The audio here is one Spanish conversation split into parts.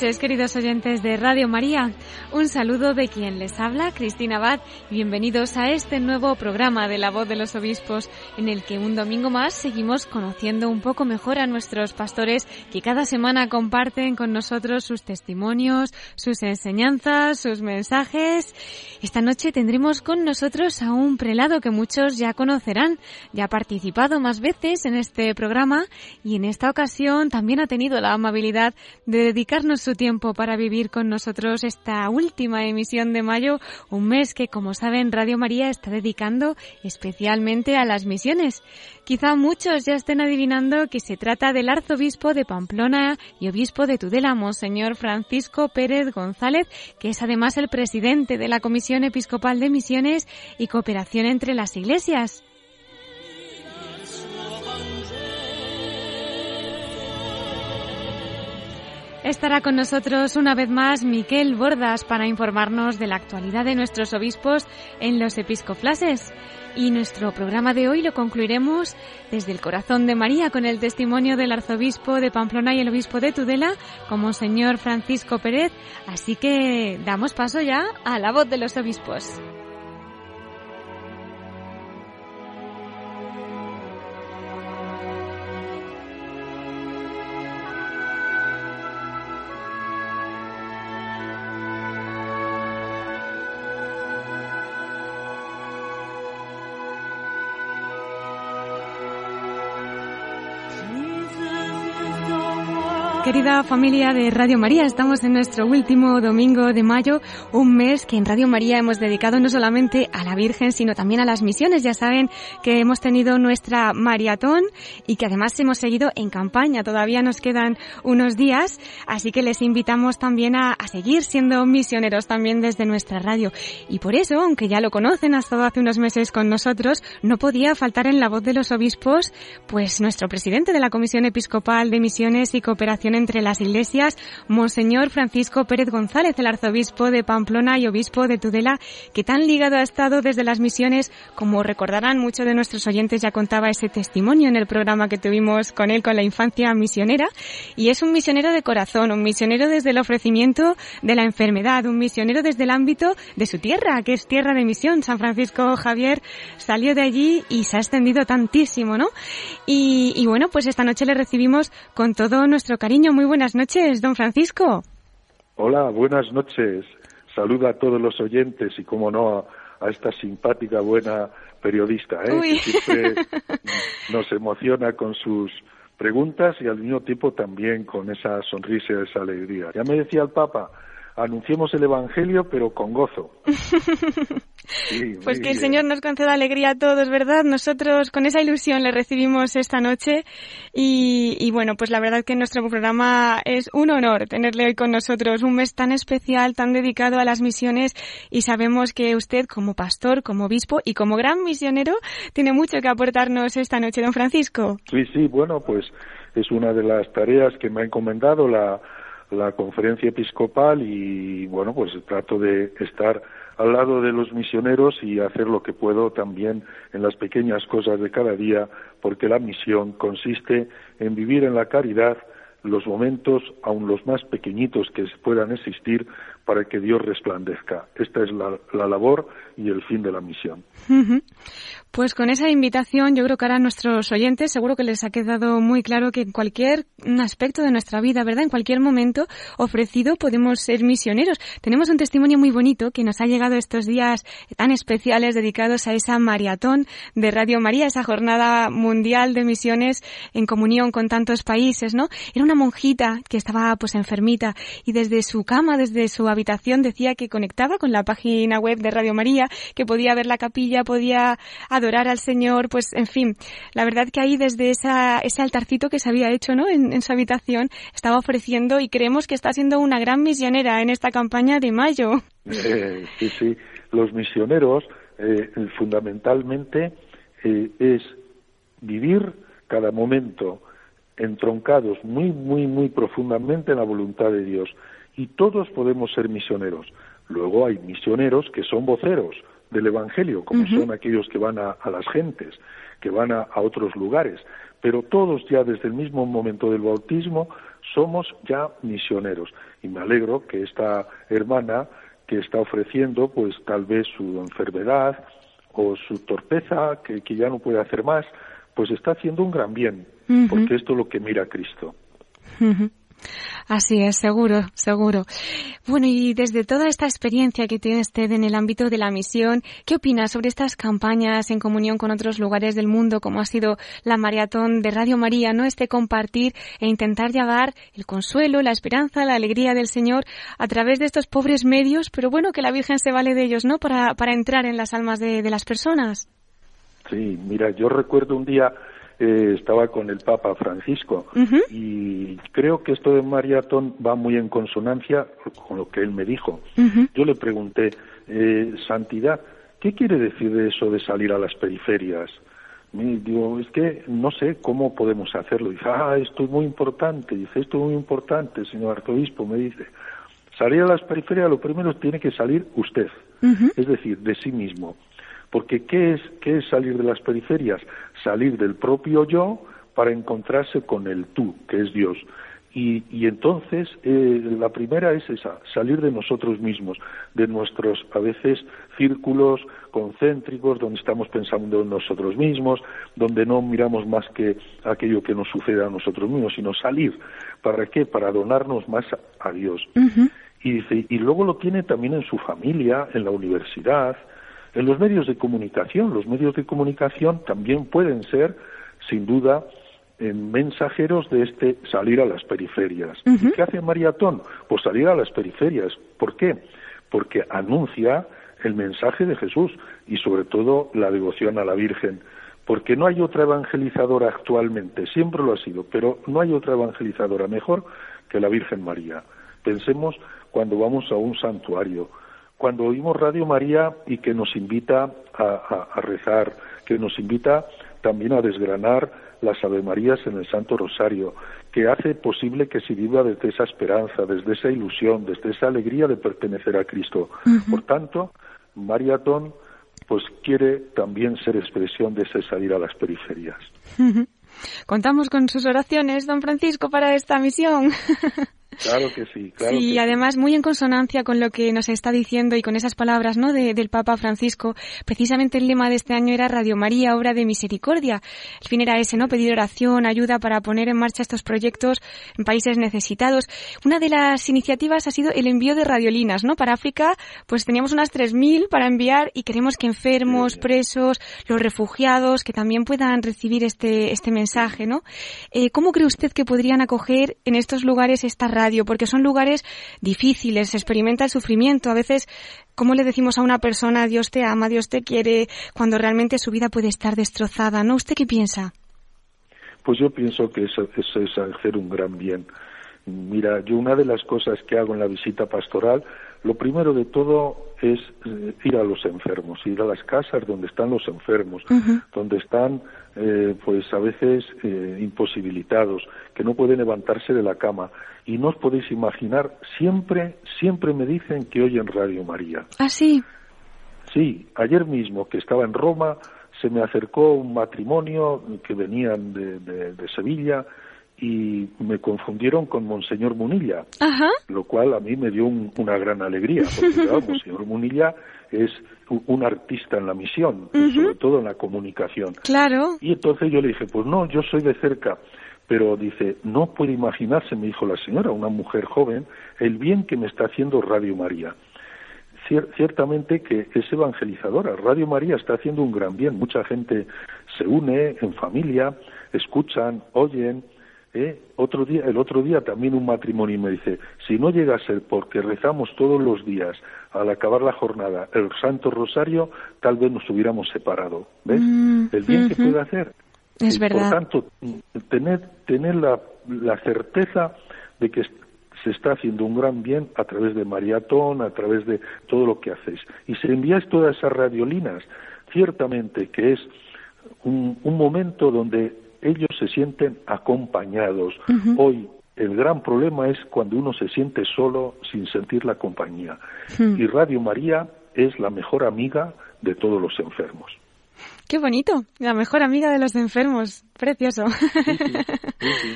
Noches, queridos oyentes de Radio María. Un saludo de quien les habla, Cristina Abad, y bienvenidos a este nuevo programa de La Voz de los Obispos, en el que un domingo más seguimos conociendo un poco mejor a nuestros pastores que cada semana comparten con nosotros sus testimonios, sus enseñanzas, sus mensajes. Esta noche tendremos con nosotros a un prelado que muchos ya conocerán, ya ha participado más veces en este programa y en esta ocasión también ha tenido la amabilidad de dedicarnos su tiempo para vivir con nosotros esta última emisión de mayo, un mes que, como saben, Radio María está dedicando especialmente a las misiones. Quizá muchos ya estén adivinando que se trata del arzobispo de Pamplona y obispo de Tudela, Monseñor Francisco Pérez González, que es además el presidente de la Comisión Episcopal de Misiones y Cooperación entre las Iglesias. Estará con nosotros una vez más Miquel Bordas para informarnos de la actualidad de nuestros obispos en los episcoflases. Y nuestro programa de hoy lo concluiremos desde el corazón de María con el testimonio del arzobispo de Pamplona y el obispo de Tudela, como señor Francisco Pérez. Así que damos paso ya a la voz de los obispos. Querida familia de Radio María, estamos en nuestro último domingo de mayo, un mes que en Radio María hemos dedicado no solamente a la Virgen, sino también a las misiones. Ya saben que hemos tenido nuestra maratón y que además hemos seguido en campaña. Todavía nos quedan unos días, así que les invitamos también a, a seguir siendo misioneros también desde nuestra radio. Y por eso, aunque ya lo conocen, ha estado hace unos meses con nosotros, no podía faltar en la voz de los obispos, pues nuestro presidente de la Comisión Episcopal de Misiones y Cooperación entre las iglesias, Monseñor Francisco Pérez González, el arzobispo de Pamplona y obispo de Tudela, que tan ligado ha estado desde las misiones, como recordarán muchos de nuestros oyentes, ya contaba ese testimonio en el programa que tuvimos con él con la infancia misionera, y es un misionero de corazón, un misionero desde el ofrecimiento de la enfermedad, un misionero desde el ámbito de su tierra, que es tierra de misión. San Francisco Javier salió de allí y se ha extendido tantísimo, ¿no? Y, y bueno, pues esta noche le recibimos con todo nuestro cariño muy buenas noches, don Francisco. Hola, buenas noches. Saluda a todos los oyentes y, como no, a, esta simpática, buena periodista, ¿eh? que siempre nos emociona con sus preguntas y al mismo tiempo también con esa sonrisa y esa alegría. Ya me decía el Papa, anunciemos el Evangelio, pero con gozo. Sí, pues que el Señor nos conceda alegría a todos, ¿verdad? Nosotros con esa ilusión le recibimos esta noche y, y, bueno, pues la verdad que nuestro programa es un honor tenerle hoy con nosotros, un mes tan especial, tan dedicado a las misiones y sabemos que usted como pastor, como obispo y como gran misionero tiene mucho que aportarnos esta noche, don Francisco. Sí, sí, bueno, pues es una de las tareas que me ha encomendado la, la conferencia episcopal y bueno, pues trato de estar al lado de los misioneros y hacer lo que puedo también en las pequeñas cosas de cada día, porque la misión consiste en vivir en la caridad los momentos, aun los más pequeñitos que puedan existir, para que Dios resplandezca. Esta es la, la labor y el fin de la misión. Pues con esa invitación yo creo que ahora a nuestros oyentes seguro que les ha quedado muy claro que en cualquier aspecto de nuestra vida, ¿verdad? En cualquier momento ofrecido podemos ser misioneros. Tenemos un testimonio muy bonito que nos ha llegado estos días tan especiales dedicados a esa maratón de Radio María, esa jornada mundial de misiones en comunión con tantos países, ¿no? Era una monjita que estaba pues enfermita y desde su cama, desde su habitación, habitación decía que conectaba con la página web de Radio María, que podía ver la capilla, podía adorar al Señor, pues en fin, la verdad que ahí desde esa, ese altarcito que se había hecho ¿no? en, su habitación estaba ofreciendo y creemos que está siendo una gran misionera en esta campaña de mayo. Eh, sí, sí, los misioneros eh, fundamentalmente eh, es vivir cada momento entroncados muy, muy, muy profundamente en la voluntad de Dios. Y todos podemos ser misioneros. Luego hay misioneros que son voceros del Evangelio, como son aquellos que van a, las gentes, que van a, otros lugares. Pero todos ya desde el mismo momento del bautismo somos ya misioneros. Y me alegro que esta hermana que está ofreciendo, pues tal vez su enfermedad o su torpeza, que, que ya no puede hacer más, pues está haciendo un gran bien, porque esto es lo que mira Cristo. Así es, seguro, seguro. Bueno, y desde toda esta experiencia que tiene usted en el ámbito de la misión, ¿qué opina sobre estas campañas en comunión con otros lugares del mundo, como ha sido la maratón de Radio María, no? Este compartir e intentar llevar el consuelo, la esperanza, la alegría del Señor a través de estos pobres medios, pero bueno, que la Virgen se vale de ellos, ¿no? Para, para entrar en las almas de las personas. Sí, mira, yo recuerdo un día eh, estaba con el Papa Francisco y creo que esto de maratón va muy en consonancia con lo que él me dijo. Yo le pregunté, eh, Santidad, ¿qué quiere decir de eso de salir a las periferias? Me digo, es que no sé cómo podemos hacerlo. Dice, ah, esto es muy importante. Dice, esto es muy importante, señor arzobispo. Me dice, salir a las periferias, lo primero tiene que salir usted, es decir, de sí mismo. Porque ¿qué es, ¿qué es salir de las periferias? Salir del propio yo para encontrarse con el tú, que es Dios. Y, y entonces eh, la primera es esa, salir de nosotros mismos, de nuestros a veces círculos concéntricos donde estamos pensando en nosotros mismos, donde no miramos más que aquello que nos sucede a nosotros mismos, sino salir. ¿Para qué? Para donarnos más a, Dios. Y dice, y luego lo tiene también en su familia, en la universidad, en los medios de comunicación, los medios de comunicación también pueden ser, sin duda, mensajeros de este salir a las periferias. ¿Y qué hace Maratón? Pues salir a las periferias. ¿Por qué? Porque anuncia el mensaje de Jesús y sobre todo la devoción a la Virgen. Porque no hay otra evangelizadora actualmente, siempre lo ha sido, pero no hay otra evangelizadora mejor que la Virgen María. Pensemos cuando vamos a un santuario, cuando oímos Radio María y que nos invita a, rezar, que nos invita también a desgranar las Ave Marías en el Santo Rosario, que hace posible que se viva desde esa esperanza, desde esa ilusión, desde esa alegría de pertenecer a Cristo. Por tanto, Mariatón pues quiere también ser expresión de ese salir a las periferias. Contamos con sus oraciones, don Francisco, para esta misión. Claro que sí, claro. Sí, además muy en consonancia con lo que nos está diciendo y con esas palabras, ¿no? del Papa Francisco. Precisamente el lema de este año era Radio María, obra de misericordia. El fin era ese, ¿no? Pedir oración, ayuda para poner en marcha estos proyectos en países necesitados. Una de las iniciativas ha sido el envío de radiolinas, ¿no? Para África, pues teníamos unas 3.000 para enviar y queremos que enfermos, presos, los refugiados, que también puedan recibir este, este mensaje, ¿no? Eh, ¿Cómo cree usted que podrían acoger en estos lugares esta porque son lugares difíciles, se experimenta el sufrimiento. A veces, ¿cómo le decimos a una persona, Dios te ama, Dios te quiere, cuando realmente su vida puede estar destrozada? ¿No? ¿Usted qué piensa? Pues yo pienso que eso, es hacer un gran bien. Mira, yo una de las cosas que hago en la visita pastoral, lo primero de todo es eh, ir a los enfermos, ir a las casas donde están los enfermos, donde están eh, pues a veces eh, imposibilitados, que no pueden levantarse de la cama. Y no os podéis imaginar, siempre, siempre me dicen que oyen Radio María. ¿Ah, sí? Sí, ayer mismo que estaba en Roma, se me acercó un matrimonio que venían de, de, Sevilla y me confundieron con Monseñor Munilla, lo cual a mí me dio una gran alegría, porque claro, Monseñor Munilla es un artista en la misión, sobre todo en la comunicación. Claro. Y entonces yo le dije, pues no, yo soy de cerca, pero dice, no puede imaginarse, me dijo la señora, una mujer joven, el bien que me está haciendo Radio María. ciertamente que es evangelizadora. Radio María está haciendo un gran bien. Mucha gente se une en familia, escuchan, oyen, ¿eh? Otro día, el otro día también un matrimonio me dice, si no llega a ser porque rezamos todos los días al acabar la jornada el Santo Rosario, tal vez nos hubiéramos separado. ¿Ves? Mm, el bien que puede hacer. Es verdad. Por tanto, tener, tener la, la certeza de que se está haciendo un gran bien a través de Maratón, a través de todo lo que hacéis. Y si enviáis todas esas radiolinas, ciertamente que es un, un momento donde ellos se sienten acompañados. Hoy el gran problema es cuando uno se siente solo sin sentir la compañía. Y Radio María es la mejor amiga de todos los enfermos. Qué bonito, la mejor amiga de los enfermos, precioso.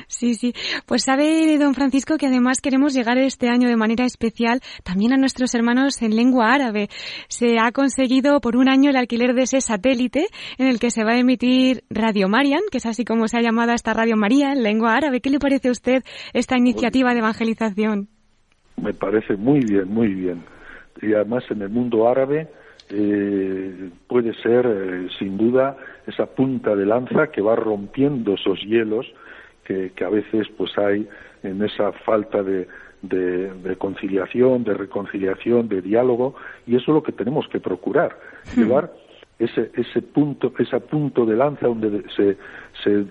Sí, sí. Pues sabe, don Francisco, que además queremos llegar este año de manera especial también a nuestros hermanos en lengua árabe. Se ha conseguido por un año el alquiler de ese satélite en el que se va a emitir Radio Marian, que es así como se ha llamado esta Radio María en lengua árabe. ¿Qué le parece a usted esta iniciativa de evangelización? Me parece muy bien, muy bien. Y además en el mundo árabe eh, puede ser eh, sin duda esa punta de lanza que va rompiendo esos hielos que, a veces pues hay en esa falta de, de, conciliación, de reconciliación, de diálogo y eso es lo que tenemos que procurar llevar ese ese punto ese punto de lanza donde se se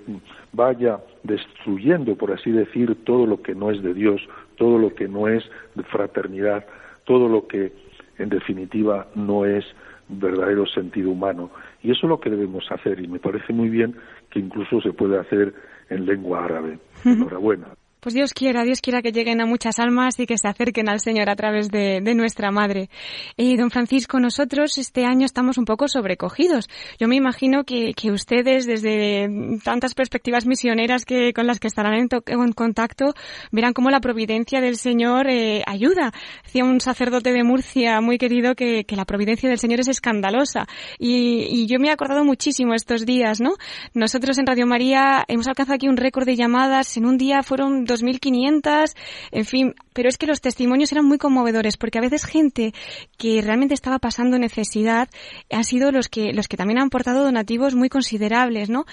vaya destruyendo por así decir todo lo que no es de Dios todo lo que no es de fraternidad todo lo que en definitiva no es verdadero sentido humano. Y eso es lo que debemos hacer y me parece muy bien que incluso se puede hacer en lengua árabe. Enhorabuena. Pues Dios quiera, Dios quiera que lleguen a muchas almas y que se acerquen al Señor a través de, nuestra Madre. Y don Francisco, nosotros este año estamos un poco sobrecogidos. Yo me imagino que, ustedes, desde tantas perspectivas misioneras que con las que estarán en, contacto, verán cómo la providencia del Señor eh, ayuda. Decía un sacerdote de Murcia muy querido que, la providencia del Señor es escandalosa. Y, y yo me he acordado muchísimo estos días, ¿no? Nosotros en Radio María hemos alcanzado aquí un récord de llamadas. En un día fueron 2.500, en fin, pero es que los testimonios eran muy conmovedores porque a veces gente que realmente estaba pasando necesidad han sido los que, los que también han aportado donativos muy considerables, ¿no?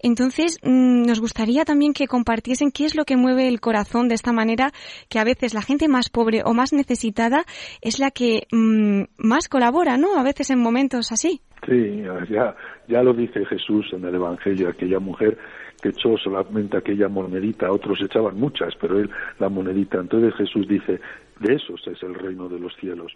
Entonces, mm, nos gustaría también que compartiesen qué es lo que mueve el corazón de esta manera, que a veces la gente más pobre o más necesitada es la que mm, más colabora, ¿no? A veces en momentos así. Sí, ya, ya lo dice Jesús en el Evangelio, aquella mujer que echó solamente aquella monedita, otros echaban muchas, pero él la monedita. Entonces Jesús dice, de esos es el reino de los cielos.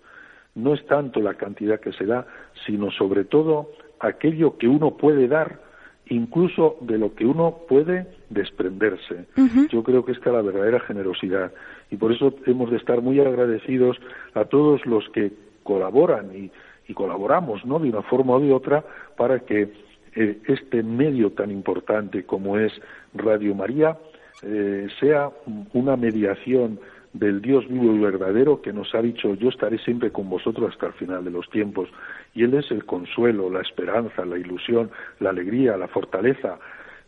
No es tanto la cantidad que se da, sino sobre todo aquello que uno puede dar, incluso de lo que uno puede desprenderse. Yo creo que esta es la verdadera generosidad y por eso hemos de estar muy agradecidos a todos los que colaboran y, y colaboramos, ¿no? De una forma o de otra para que eh, este medio tan importante como es Radio María eh, sea una mediación del Dios vivo y verdadero que nos ha dicho yo estaré siempre con vosotros hasta el final de los tiempos y Él es el consuelo, la esperanza, la ilusión, la alegría, la fortaleza.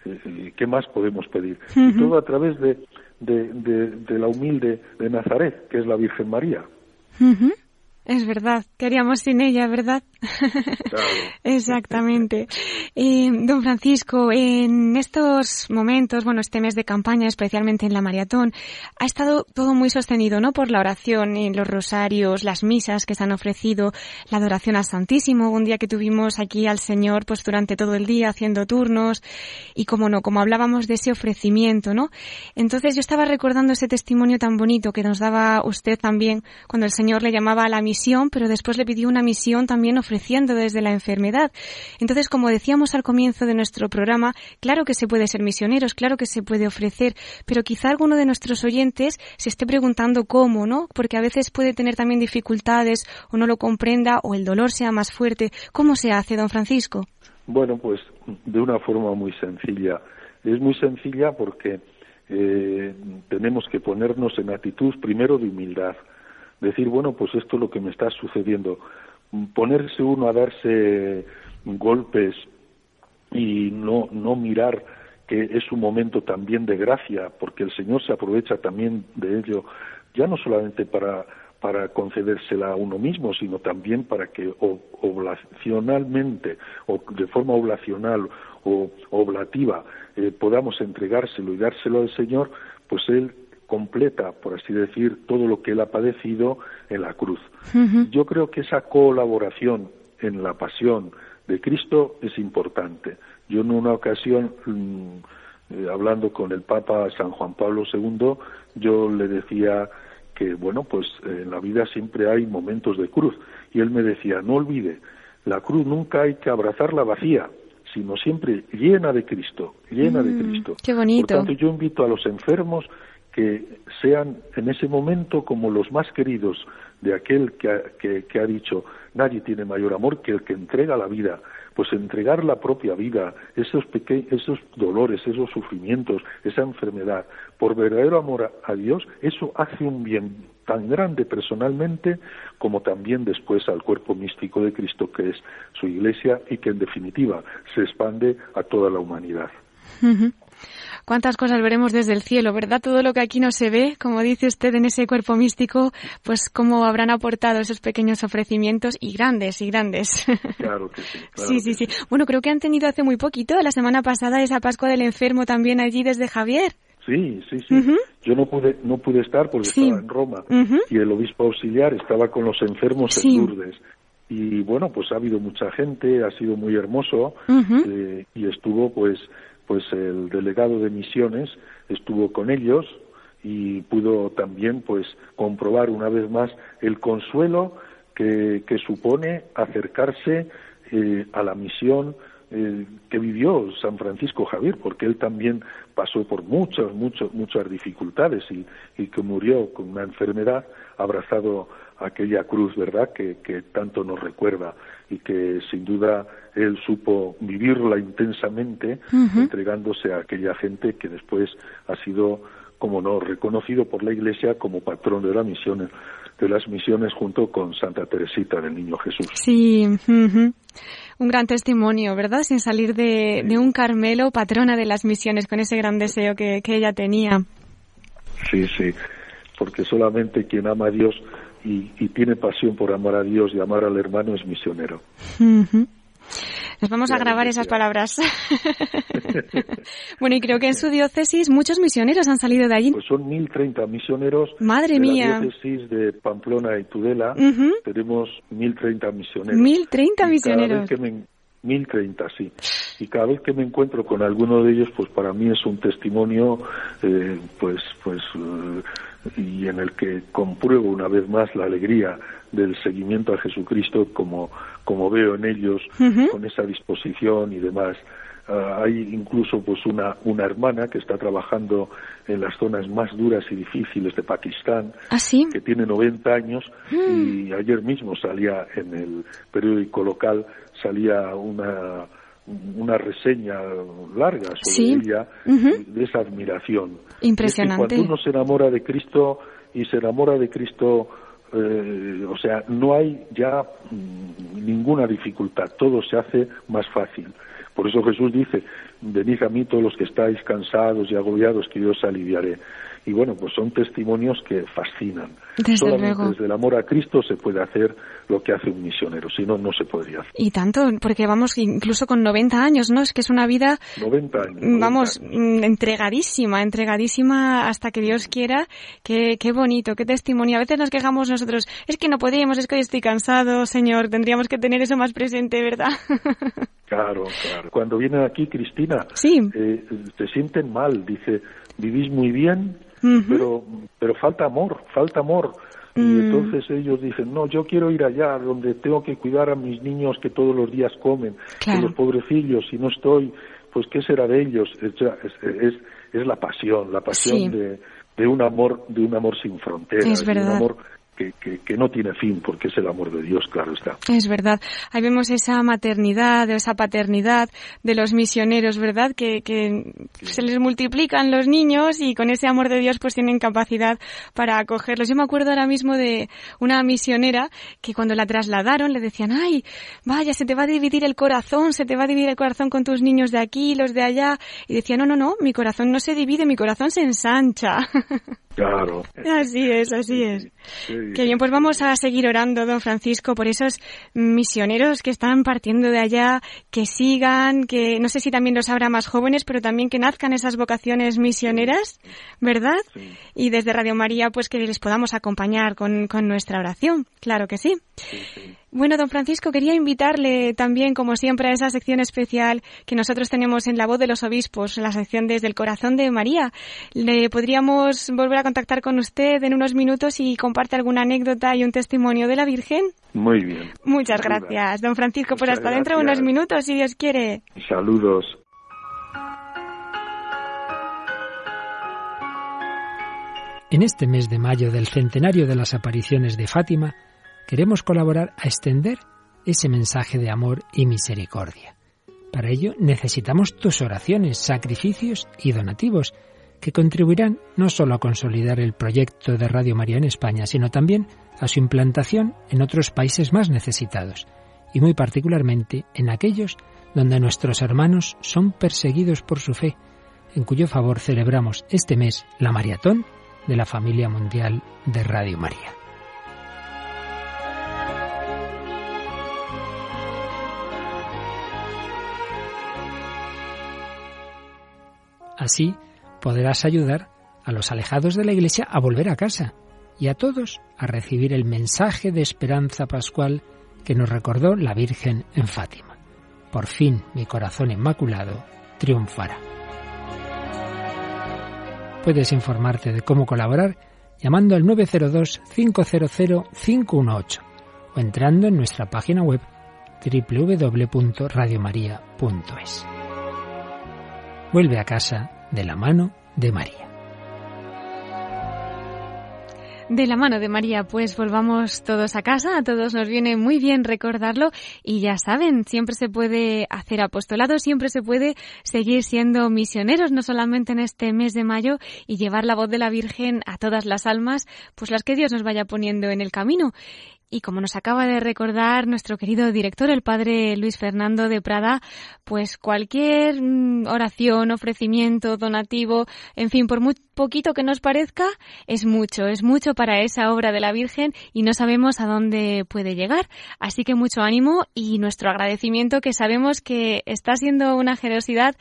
Eh, ¿Qué más podemos pedir? Y todo a través de, de, la humilde de Nazaret, que es la Virgen María. Es verdad, queríamos sin ella, ¿verdad? Exactamente. Eh, don Francisco, en estos momentos, bueno, este mes de campaña, especialmente en la maratón, ha estado todo muy sostenido, ¿no? Por la oración, en los rosarios, las misas que se han ofrecido, la adoración al Santísimo, un día que tuvimos aquí al Señor, pues durante todo el día haciendo turnos, y como no, como hablábamos de ese ofrecimiento, ¿no? Entonces yo estaba recordando ese testimonio tan bonito que nos daba usted también cuando el Señor le llamaba a la misión pero después le pidió una misión también ofreciendo desde la enfermedad. Entonces, como decíamos al comienzo de nuestro programa, claro que se puede ser misioneros, claro que se puede ofrecer, pero quizá alguno de nuestros oyentes se esté preguntando cómo, ¿no? Porque a veces puede tener también dificultades o no lo comprenda o el dolor sea más fuerte. ¿Cómo se hace, don Francisco? Bueno, pues de una forma muy sencilla. Es muy sencilla porque eh, tenemos que ponernos en actitud primero de humildad decir, bueno, pues esto es lo que me está sucediendo. Ponerse uno a darse golpes y no, no mirar que es un momento también de gracia, porque el Señor se aprovecha también de ello, ya no solamente para, para concedérsela a uno mismo, sino también para que oblacionalmente o de forma oblacional o oblativa eh, podamos entregárselo y dárselo al Señor, pues Él completa, por así decir, todo lo que Él ha padecido en la cruz. Yo creo que esa colaboración en la pasión de Cristo es importante. Yo en una ocasión, mm, eh, hablando con el Papa San Juan Pablo II, yo le decía que, bueno, pues en la vida siempre hay momentos de cruz. Y él me decía, no olvide, la cruz nunca hay que abrazarla vacía, sino siempre llena de Cristo, llena de mm, Cristo. Qué bonito. Por tanto, yo invito a los enfermos que sean en ese momento como los más queridos de aquel que ha, dicho, nadie tiene mayor amor que el que entrega la vida pues entregar la propia vida, esos, esos dolores, esos sufrimientos, esa enfermedad, por verdadero amor a, Dios, eso hace un bien tan grande personalmente como también después al cuerpo místico de Cristo que es su iglesia y que en definitiva se expande a toda la humanidad cuántas cosas veremos desde el cielo, ¿verdad? Todo lo que aquí no se ve, como dice usted en ese cuerpo místico, pues cómo habrán aportado esos pequeños ofrecimientos y grandes y grandes. Claro que sí. sí, sí, sí. Bueno, creo que han tenido hace muy poquito, la semana pasada, esa Pascua del Enfermo también allí desde Javier. Sí, sí, sí. Yo no pude, no pude estar porque estaba en Roma y el obispo auxiliar estaba con los enfermos en Lourdes. Y bueno, pues ha habido mucha gente, ha sido muy hermoso eh, y estuvo pues pues el delegado de misiones estuvo con ellos y pudo también pues comprobar una vez más el consuelo que, supone acercarse eh, a la misión eh, que vivió San Francisco Javier, porque él también pasó por muchas, muchas, muchas dificultades y, que murió con una enfermedad abrazado a aquella cruz, ¿verdad?, que tanto nos recuerda y que sin duda él supo vivirla intensamente, entregándose a aquella gente que después ha sido, como no, reconocido por la Iglesia como patrón de las misiones, de las misiones junto con Santa Teresita del Niño Jesús. Sí, un gran testimonio, ¿verdad? Sin salir de, un Carmelo, patrona de las misiones, con ese gran deseo que, ella tenía. Sí, sí, porque solamente quien ama a Dios y, tiene pasión por amar a Dios y amar al hermano es misionero. Nos vamos a grabar esas palabras. bueno, y creo que en su diócesis muchos misioneros han salido de allí. Pues son 1.030 misioneros. Madre de mía. La diócesis de Pamplona y Tudela tenemos 1.030 misioneros. 1.030 misioneros. 1030, sí. Y cada vez que me encuentro con alguno de ellos, pues para mí es un testimonio, eh, pues, pues, eh, y en el que compruebo una vez más la alegría del seguimiento a Jesucristo como, como veo en ellos, con esa disposición y demás. Ah, hay incluso pues una, una hermana que está trabajando en las zonas más duras y difíciles de Pakistán, ¿Ah, que tiene 90 años y ayer mismo salía en el periódico local salía una una reseña larga sobre ella de esa admiración. Impresionante. cuando uno se enamora de Cristo y se enamora de Cristo, eh, o sea, no hay ya mm, ninguna dificultad, todo se hace más fácil. Por eso Jesús dice, venid a mí todos los que estáis cansados y agobiados, que yo os aliviaré y bueno, pues son testimonios que fascinan. Desde Solamente luego. desde el amor a Cristo se puede hacer lo que hace un misionero, si no, no se podría hacer. Y tanto, porque vamos, incluso con 90 años, ¿no? Es que es una vida... 90 años. vamos, mm, entregadísima, entregadísima hasta que Dios quiera. Qué, qué bonito, qué testimonio. A veces nos quejamos nosotros, es que no podríamos, es que hoy estoy cansado, Señor, tendríamos que tener eso más presente, ¿verdad? Claro, claro. Cuando viene aquí Cristina, sí. eh, se sienten mal, dice, vivís muy bien, pero, pero falta amor, falta amor. Y mm. entonces ellos dicen, no, yo quiero ir allá donde tengo que cuidar a mis niños que todos los días comen, que los pobrecillos, si no estoy, pues qué será de ellos. Es, es, es la pasión, la pasión de, de un amor, de un amor sin fronteras, de un amor que, no tiene fin, porque es el amor de Dios, claro está. Es verdad. Ahí vemos esa maternidad, esa paternidad de los misioneros, ¿verdad? Que, se les multiplican los niños y con ese amor de Dios pues tienen capacidad para acogerlos. Yo me acuerdo ahora mismo de una misionera que cuando la trasladaron le decían, ay, vaya, se te va a dividir el corazón, se te va a dividir el corazón con tus niños de aquí, los de allá. Y decía, no, no, no, mi corazón no se divide, mi corazón se ensancha. Claro. Así es, así es. Qué bien, pues vamos a seguir orando, don Francisco, por esos misioneros que están partiendo de allá, que sigan, que no sé si también los habrá más jóvenes, pero también que nazcan esas vocaciones misioneras, ¿verdad? Y desde Radio María, pues que les podamos acompañar con, con nuestra oración, claro que sí. Bueno, don Francisco, quería invitarle también, como siempre, a esa sección especial que nosotros tenemos en la voz de los obispos, la sección desde el corazón de María. ¿Le podríamos volver a contactar con usted en unos minutos y comparte alguna anécdota y un testimonio de la Virgen? Muy bien. Muchas gracias, don Francisco. Pues hasta dentro de unos minutos, si Dios quiere. Saludos. En este mes de mayo del centenario de las apariciones de Fátima, queremos colaborar a extender ese mensaje de amor y misericordia. Para ello necesitamos tus oraciones, sacrificios y donativos, que contribuirán no solo a consolidar el proyecto de Radio María en España, sino también a su implantación en otros países más necesitados, y muy particularmente en aquellos donde nuestros hermanos son perseguidos por su fe, en cuyo favor celebramos este mes la maratón de la familia mundial de Radio María. Así podrás ayudar a los alejados de la Iglesia a volver a casa y a todos a recibir el mensaje de esperanza pascual que nos recordó la Virgen en Fátima. Por fin mi corazón inmaculado triunfará. Puedes informarte de cómo colaborar llamando al 902-500-518 o entrando en nuestra página web www.radiomaria.es. Vuelve a casa de la mano de María. De la mano de María, pues volvamos todos a casa, a todos nos viene muy bien recordarlo y ya saben, siempre se puede hacer apostolado, siempre se puede seguir siendo misioneros, no solamente en este mes de mayo y llevar la voz de la Virgen a todas las almas, pues las que Dios nos vaya poniendo en el camino. Y como nos acaba de recordar nuestro querido director, el padre Luis Fernando de Prada, pues cualquier mm, oración, ofrecimiento, donativo, en fin, por muy poquito que nos parezca, es mucho, es mucho para esa obra de la Virgen y no sabemos a dónde puede llegar. Así que mucho ánimo y nuestro agradecimiento que sabemos que está siendo una generosidad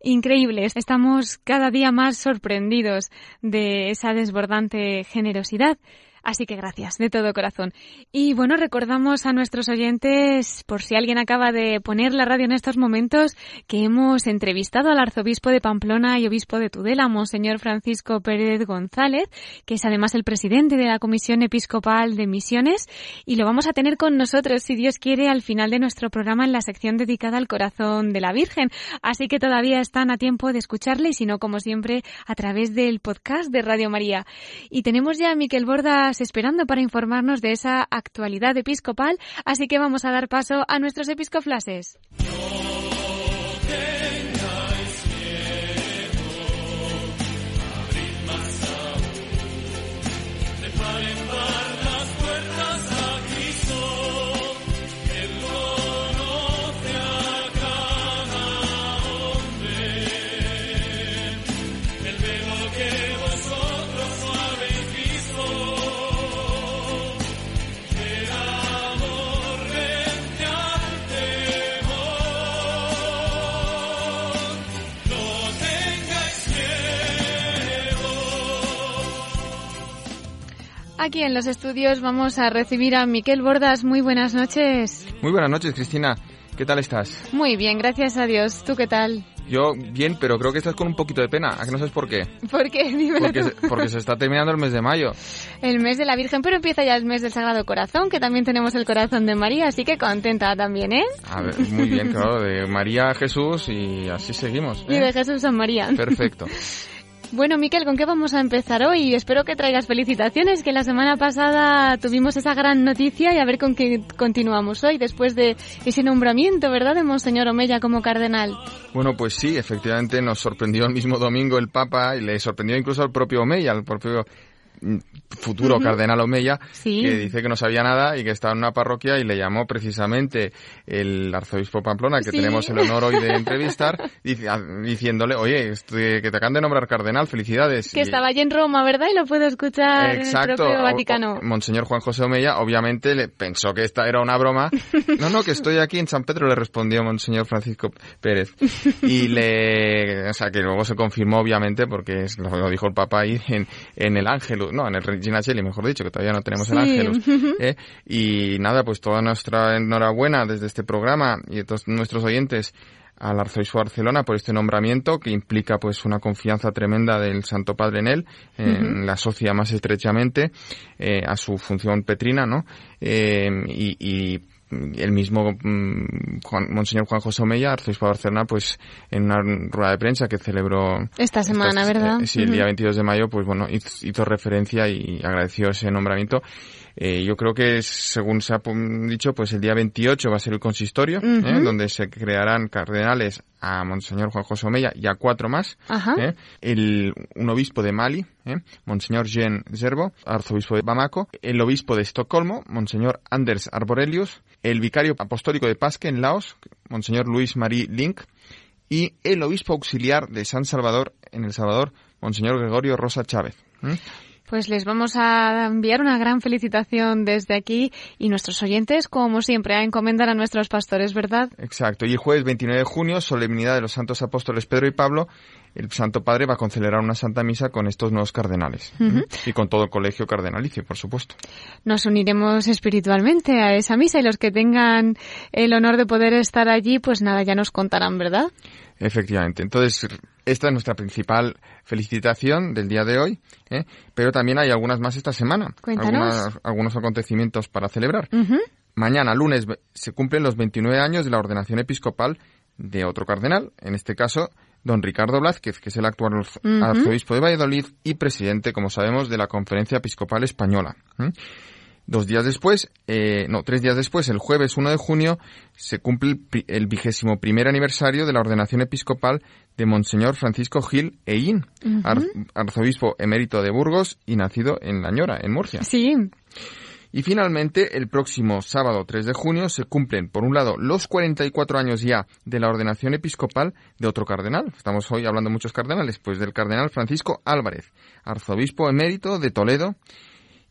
increíble. Estamos cada día más sorprendidos de esa desbordante generosidad. Así que gracias de todo corazón. Y bueno, recordamos a nuestros oyentes, por si alguien acaba de poner la radio en estos momentos, que hemos entrevistado al arzobispo de Pamplona y obispo de Tudela, Monseñor Francisco Pérez González, que es además el presidente de la Comisión Episcopal de Misiones, y lo vamos a tener con nosotros, si Dios quiere, al final de nuestro programa en la sección dedicada al corazón de la Virgen. Así que todavía están a tiempo de escucharle y si no, como siempre, a través del podcast de Radio María. Y tenemos ya a Miquel Borda esperando para informarnos de esa actualidad episcopal, así que vamos a dar paso a nuestros episcoflases. Aquí en los estudios vamos a recibir a Miquel Bordas. Muy buenas noches. Muy buenas noches, Cristina. ¿Qué tal estás? Muy bien, gracias a Dios. ¿Tú qué tal? Yo bien, pero creo que estás con un poquito de pena. ¿A que no sabes por qué? ¿Por qué? porque, se, porque se está terminando el mes de mayo. El mes de la Virgen, pero empieza ya el mes del Sagrado Corazón, que también tenemos el corazón de María, así que contenta también, ¿eh? A ver, muy bien, claro, de María a Jesús y así seguimos. ¿eh? Y de Jesús a María. Perfecto. Bueno, Miquel, ¿con qué vamos a empezar hoy? Espero que traigas felicitaciones, que la semana pasada tuvimos esa gran noticia y a ver con qué continuamos hoy, después de ese nombramiento, ¿verdad?, de Monseñor Omeya como cardenal. Bueno, pues sí, efectivamente nos sorprendió el mismo domingo el Papa y le sorprendió incluso al propio Omeya, al propio futuro cardenal Omeya, que dice que no sabía nada y que estaba en una parroquia y le llamó precisamente el arzobispo Pamplona, que tenemos el honor hoy de entrevistar, diciéndole, oye, que te acaban de nombrar cardenal, felicidades. Que estaba allí en Roma, ¿verdad? Y lo puedo escuchar Exacto. en el propio Vaticano. Monseñor Juan José Omeya, obviamente, le pensó que esta era una broma. No, no, que estoy aquí en San Pedro, le respondió Monseñor Francisco Pérez. Y le, o sea, que luego se confirmó, obviamente, porque lo, dijo el Papa ahí en, en el Ángelus, no, en el Regina Cheli, mejor dicho, que todavía no tenemos el Ángelus. ¿eh? Y nada, pues toda nuestra enhorabuena desde este programa y de todos nuestros oyentes al arzobispo de Barcelona por este nombramiento que implica pues una confianza tremenda del Santo Padre en él, en la asocia más estrechamente eh, a su función petrina, ¿no? Eh, y, y el mismo mm, Juan, Monseñor Juan José Omeya, arzobispo de Barcelona, pues en una rueda de prensa que celebró esta semana, ¿verdad? Eh, sí, el día 22 de mayo, pues bueno, hizo, referencia y agradeció ese nombramiento. Eh, yo creo que, según se ha dicho, pues el día 28 va a ser el consistorio, ¿eh? donde se crearán cardenales a Monseñor Juan José Omeya y a cuatro más. ¿eh? El, un obispo de Mali, Monseñor Jean Zerbo, arzobispo de Bamako, el obispo de Estocolmo, Monseñor Anders Arborelius, el vicario apostólico de Pasque en Laos, Monseñor Luis Marie Link, y el obispo auxiliar de San Salvador en El Salvador, Monseñor Gregorio Rosa Chávez. Pues les vamos a enviar una gran felicitación desde aquí y nuestros oyentes, como siempre, a encomendar a nuestros pastores, ¿verdad? Exacto. Y el jueves 29 de junio, solemnidad de los santos apóstoles Pedro y Pablo, el Santo Padre va a celebrar una Santa Misa con estos nuevos cardenales y con todo el colegio cardenalicio, por supuesto. Nos uniremos espiritualmente a esa misa y los que tengan el honor de poder estar allí, pues nada, ya nos contarán, ¿verdad? Efectivamente. Entonces, esta es nuestra principal felicitación del día de hoy, ¿eh? pero también hay algunas más esta semana. Cuéntanos. algunos acontecimientos para celebrar. Mañana, lunes, se cumplen los 29 años de la ordenación episcopal de otro cardenal, en este caso, don Ricardo Blázquez, que es el actual arzobispo de Valladolid y presidente, como sabemos, de la Conferencia Episcopal Española. Dos días después, eh, no, tres días después, el jueves 1 de junio, se cumple el, vigésimo primer aniversario de la ordenación episcopal de Monseñor Francisco Gil Eín, arzobispo emérito de Burgos y nacido en La Ñora, en Murcia. Sí. Y finalmente, el próximo sábado 3 de junio se cumplen, por un lado, los 44 años ya de la ordenación episcopal de otro cardenal. Estamos hoy hablando de muchos cardenales, pues del cardenal Francisco Álvarez, arzobispo emérito de Toledo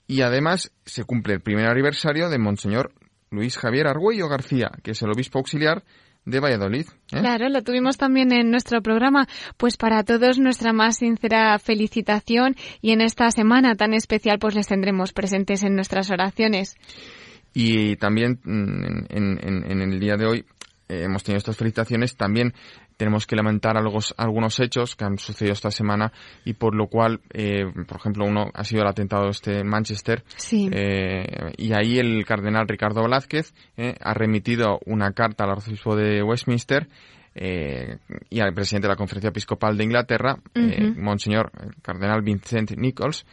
y además se cumple el primer aniversario de Monseñor Luis Javier Argüello García, que es el obispo auxiliar de Valladolid. ¿eh? Claro, lo tuvimos también en nuestro programa. Pues para todos nuestra más sincera felicitación y en esta semana tan especial pues les tendremos presentes en nuestras oraciones. Y también mm, en, el día de hoy eh, hemos tenido estas felicitaciones. También tenemos que lamentar algunos hechos que han sucedido esta semana y por lo cual, eh, por ejemplo, uno ha sido el atentado este en Manchester eh, y ahí el cardenal Ricardo Velázquez eh, ha remitido una carta al arzobispo de Westminster y al presidente de la Conferencia Episcopal de Inglaterra, Monseñor Cardenal Vincent Nichols,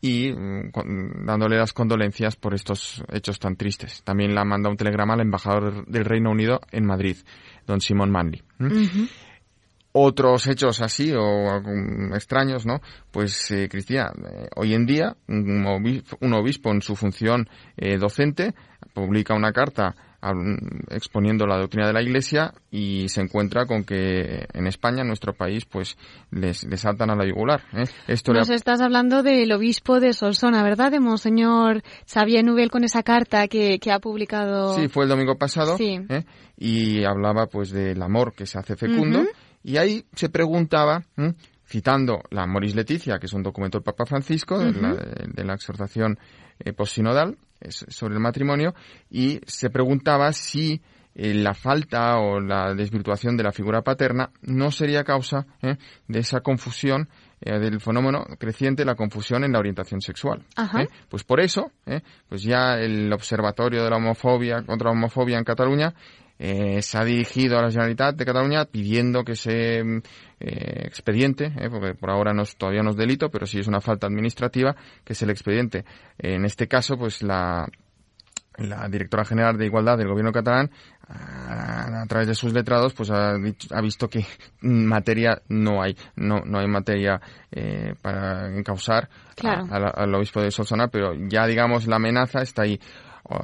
y mm, dándole las condolencias por estos hechos tan tristes. También le ha mandado un telegrama al embajador del Reino Unido en Madrid, don Simon Manley. Otros hechos así o extraños, ¿no? Pues, eh, Cristina, eh, hoy en día un obispo, en su función eh, docente publica una carta exponiendo la doctrina de la Iglesia y se encuentra con que en España, en nuestro país, pues les, les a la yugular. ¿eh? Esto Nos estás hablando del obispo de Solsona, ¿verdad? De Monseñor Xavier Nubel con esa carta que, que ha publicado. Sí, fue el domingo pasado. ¿eh? Y hablaba pues del amor que se hace fecundo. Y ahí se preguntaba, citando la Moris Leticia, que es un documento del Papa Francisco, de, la, exhortación eh, posinodal, sobre el matrimonio y se preguntaba si eh, la falta o la desvirtuación de la figura paterna no sería causa eh, de esa confusión eh, del fenómeno creciente la confusión en la orientación sexual. Pues por eso, pues ya el Observatorio de la Homofobia contra la Homofobia en Cataluña se ha dirigido a la Generalitat de Cataluña pidiendo que se expediente, porque por ahora no todavía no es delito, pero sí es una falta administrativa, que es el expediente. En este caso, pues la la directora general de Igualdad del Gobierno catalán, a, través de sus letrados, pues ha, visto que materia no hay, no, no hay materia eh, para encausar al obispo de Solsona, pero ya digamos la amenaza está ahí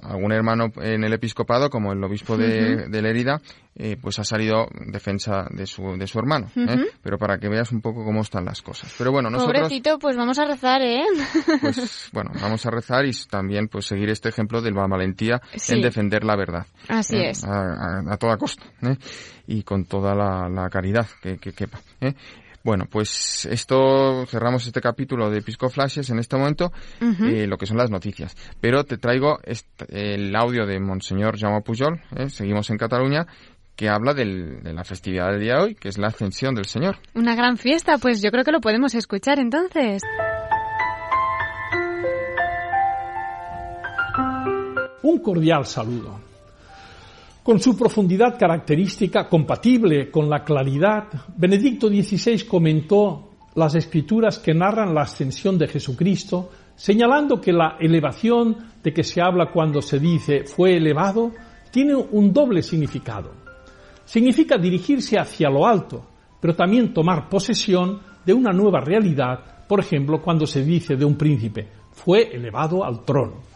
algún hermano en el episcopado, como el obispo de, de Lérida, eh, pues ha salido defensa de su, de su hermano. ¿eh? Pero para que veas un poco cómo están las cosas. Pero bueno, nosotros... Pobrecito, pues vamos a rezar, ¿eh? Pues bueno, vamos a rezar y también pues seguir este ejemplo de la valentía en defender la verdad. Así ¿eh? es. A, toda costa. Y con toda la, la caridad que, que quepa. Bueno, pues esto cerramos este capítulo de Pisco Flashes en este momento, eh, lo que son las noticias. Pero te traigo el audio de Monseñor Jaume Pujol, eh, seguimos en Cataluña, que habla de la festividad del día de hoy, que es la ascensión del Señor. Una gran fiesta, pues yo creo que lo podemos escuchar entonces. Un cordial saludo. Con su profundidad característica compatible con la claridad, Benedicto XVI comentó las escrituras que narran la ascensión de Jesucristo, señalando que la elevación de que se habla cuando se dice fue elevado tiene un doble significado. Significa dirigirse hacia lo alto, pero también tomar posesión de una nueva realidad, por ejemplo, cuando se dice de un príncipe, fue elevado al trono.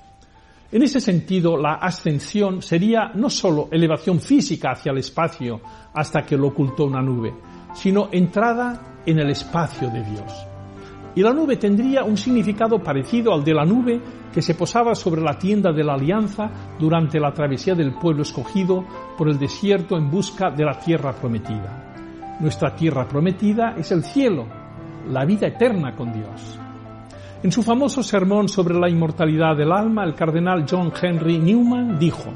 En ese sentido, la ascensión sería no sólo elevación física hacia el espacio hasta que lo ocultó una nube, sino entrada en el espacio de Dios. Y la nube tendría un significado parecido al de la nube que se posaba sobre la tienda de la alianza durante la travesía del pueblo escogido por el desierto en busca de la tierra prometida. Nuestra tierra prometida es el cielo, la vida eterna con Dios. En su famoso sermón sobre la inmortalidad del alma, el cardenal John Henry Newman dijo,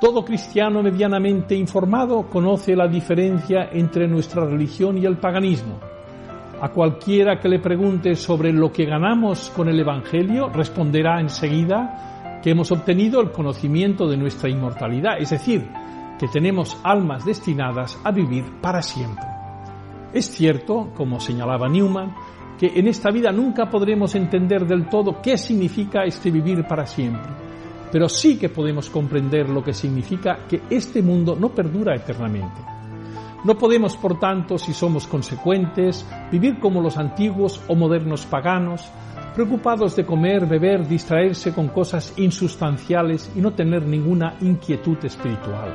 Todo cristiano medianamente informado conoce la diferencia entre nuestra religión y el paganismo. A cualquiera que le pregunte sobre lo que ganamos con el Evangelio, responderá enseguida que hemos obtenido el conocimiento de nuestra inmortalidad, es decir, que tenemos almas destinadas a vivir para siempre. Es cierto, como señalaba Newman, que en esta vida nunca podremos entender del todo qué significa este vivir para siempre, pero sí que podemos comprender lo que significa que este mundo no perdura eternamente. No podemos, por tanto, si somos consecuentes, vivir como los antiguos o modernos paganos, preocupados de comer, beber, distraerse con cosas insustanciales y no tener ninguna inquietud espiritual.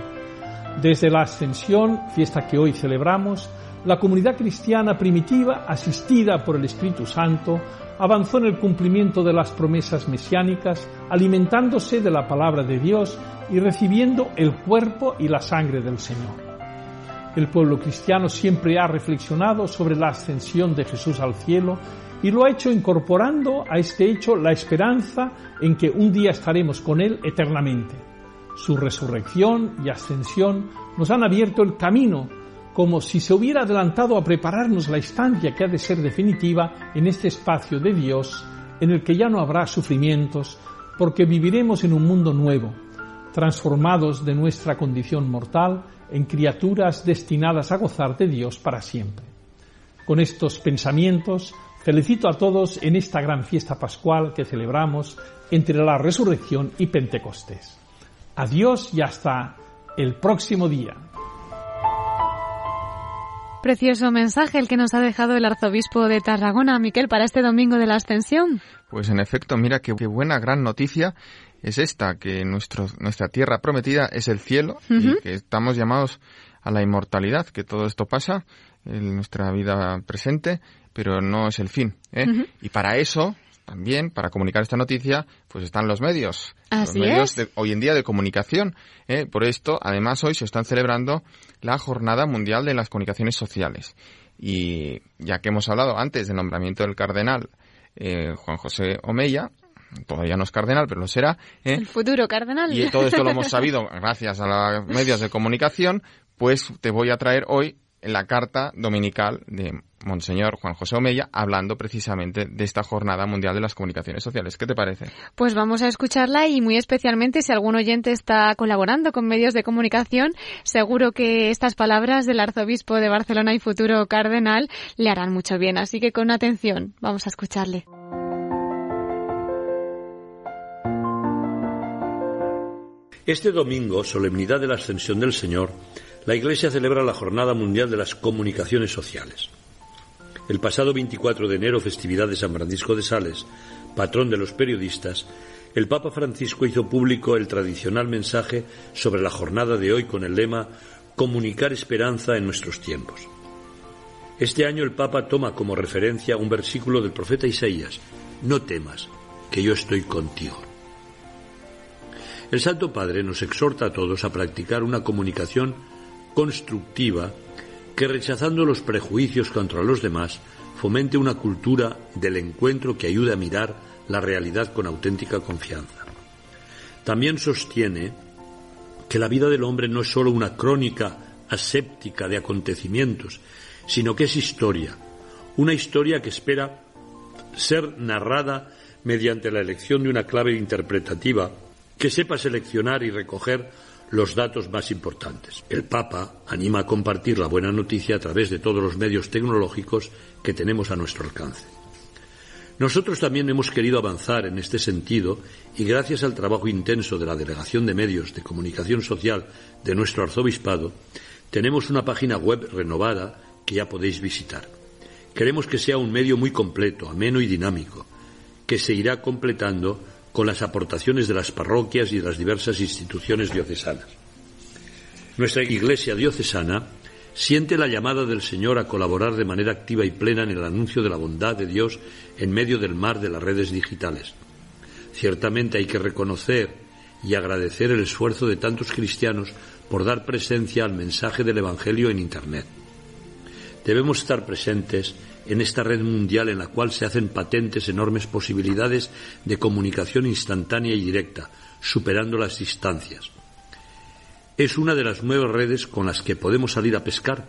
Desde la ascensión, fiesta que hoy celebramos, la comunidad cristiana primitiva, asistida por el Espíritu Santo, avanzó en el cumplimiento de las promesas mesiánicas, alimentándose de la palabra de Dios y recibiendo el cuerpo y la sangre del Señor. El pueblo cristiano siempre ha reflexionado sobre la ascensión de Jesús al cielo y lo ha hecho incorporando a este hecho la esperanza en que un día estaremos con Él eternamente. Su resurrección y ascensión nos han abierto el camino como si se hubiera adelantado a prepararnos la estancia que ha de ser definitiva en este espacio de Dios, en el que ya no habrá sufrimientos, porque viviremos en un mundo nuevo, transformados de nuestra condición mortal en criaturas destinadas a gozar de Dios para siempre. Con estos pensamientos, felicito a todos en esta gran fiesta pascual que celebramos entre la resurrección y Pentecostés. Adiós y hasta el próximo día. Precioso mensaje el que nos ha dejado el arzobispo de Tarragona, Miquel, para este domingo de la Ascensión. Pues en efecto, mira qué, buena gran noticia es esta, que nuestro, nuestra tierra prometida es el cielo y que estamos llamados a la inmortalidad, que todo esto pasa en nuestra vida presente, pero no es el fin. ¿eh? Y para eso, también para comunicar esta noticia, pues están los medios. Así los medios de, hoy en día de comunicación. ¿eh? Por esto, además, hoy se están celebrando la Jornada Mundial de las Comunicaciones Sociales. Y ya que hemos hablado antes del nombramiento del cardenal eh, Juan José Omeya, todavía no es cardenal, pero lo será. ¿eh? El futuro cardenal. Y todo esto lo hemos sabido gracias a los medios de comunicación, pues te voy a traer hoy la carta dominical de Monseñor Juan José Omeya hablando precisamente de esta Jornada Mundial de las Comunicaciones Sociales. ¿Qué te parece? Pues vamos a escucharla y muy especialmente si algún oyente está colaborando con medios de comunicación, seguro que estas palabras del arzobispo de Barcelona y futuro cardenal le harán mucho bien. Así que con atención, vamos a escucharle. Este domingo, solemnidad de la Ascensión del Señor, la Iglesia celebra la Jornada Mundial de las Comunicaciones Sociales. El pasado 24 de enero, festividad de San Francisco de Sales, patrón de los periodistas, el Papa Francisco hizo público el tradicional mensaje sobre la jornada de hoy con el lema Comunicar esperanza en nuestros tiempos. Este año el Papa toma como referencia un versículo del profeta Isaías, No temas, que yo estoy contigo. El Santo Padre nos exhorta a todos a practicar una comunicación constructiva que rechazando los prejuicios contra los demás, fomente una cultura del encuentro que ayude a mirar la realidad con auténtica confianza. También sostiene que la vida del hombre no es sólo una crónica aséptica de acontecimientos, sino que es historia, una historia que espera ser narrada mediante la elección de una clave interpretativa que sepa seleccionar y recoger los datos más importantes. El Papa anima a compartir la buena noticia a través de todos los medios tecnológicos que tenemos a nuestro alcance. Nosotros también hemos querido avanzar en este sentido y gracias al trabajo intenso de la Delegación de Medios de Comunicación Social de nuestro arzobispado, tenemos una página web renovada que ya podéis visitar. Queremos que sea un medio muy completo, ameno y dinámico, que se irá completando con las aportaciones de las parroquias y de las diversas instituciones diocesanas. Nuestra Iglesia diocesana siente la llamada del Señor a colaborar de manera activa y plena en el anuncio de la bondad de Dios en medio del mar de las redes digitales. Ciertamente hay que reconocer y agradecer el esfuerzo de tantos cristianos por dar presencia al mensaje del Evangelio en Internet. Debemos estar presentes en esta red mundial en la cual se hacen patentes enormes posibilidades de comunicación instantánea y directa, superando las distancias. Es una de las nuevas redes con las que podemos salir a pescar,